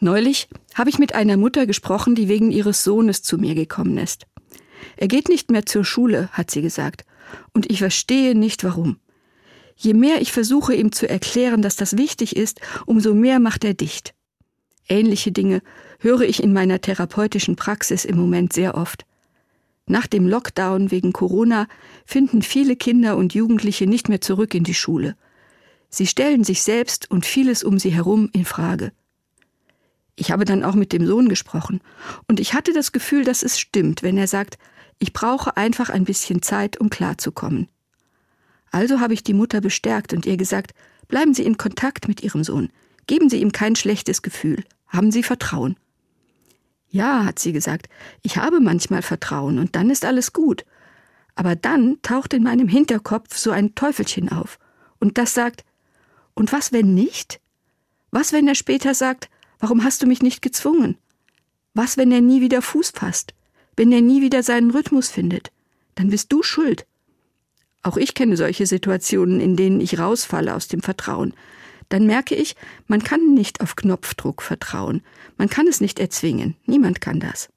Neulich habe ich mit einer Mutter gesprochen, die wegen ihres Sohnes zu mir gekommen ist. Er geht nicht mehr zur Schule, hat sie gesagt, und ich verstehe nicht warum. Je mehr ich versuche, ihm zu erklären, dass das wichtig ist, umso mehr macht er dicht. Ähnliche Dinge höre ich in meiner therapeutischen Praxis im Moment sehr oft. Nach dem Lockdown wegen Corona finden viele Kinder und Jugendliche nicht mehr zurück in die Schule. Sie stellen sich selbst und vieles um sie herum in Frage. Ich habe dann auch mit dem Sohn gesprochen, und ich hatte das Gefühl, dass es stimmt, wenn er sagt, ich brauche einfach ein bisschen Zeit, um klarzukommen. Also habe ich die Mutter bestärkt und ihr gesagt, bleiben Sie in Kontakt mit Ihrem Sohn, geben Sie ihm kein schlechtes Gefühl, haben Sie Vertrauen. Ja, hat sie gesagt, ich habe manchmal Vertrauen und dann ist alles gut. Aber dann taucht in meinem Hinterkopf so ein Teufelchen auf und das sagt, und was wenn nicht? Was wenn er später sagt, Warum hast du mich nicht gezwungen? Was, wenn er nie wieder Fuß fasst? Wenn er nie wieder seinen Rhythmus findet? Dann bist du schuld. Auch ich kenne solche Situationen, in denen ich rausfalle aus dem Vertrauen. Dann merke ich, man kann nicht auf Knopfdruck vertrauen. Man kann es nicht erzwingen. Niemand kann das.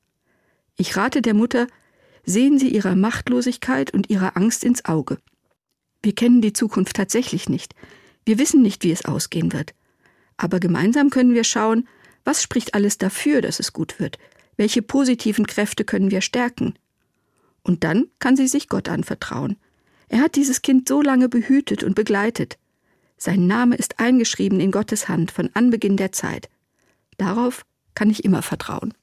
Ich rate der Mutter, sehen Sie ihrer Machtlosigkeit und ihrer Angst ins Auge. Wir kennen die Zukunft tatsächlich nicht. Wir wissen nicht, wie es ausgehen wird. Aber gemeinsam können wir schauen, was spricht alles dafür, dass es gut wird? Welche positiven Kräfte können wir stärken? Und dann kann sie sich Gott anvertrauen. Er hat dieses Kind so lange behütet und begleitet. Sein Name ist eingeschrieben in Gottes Hand von Anbeginn der Zeit. Darauf kann ich immer vertrauen.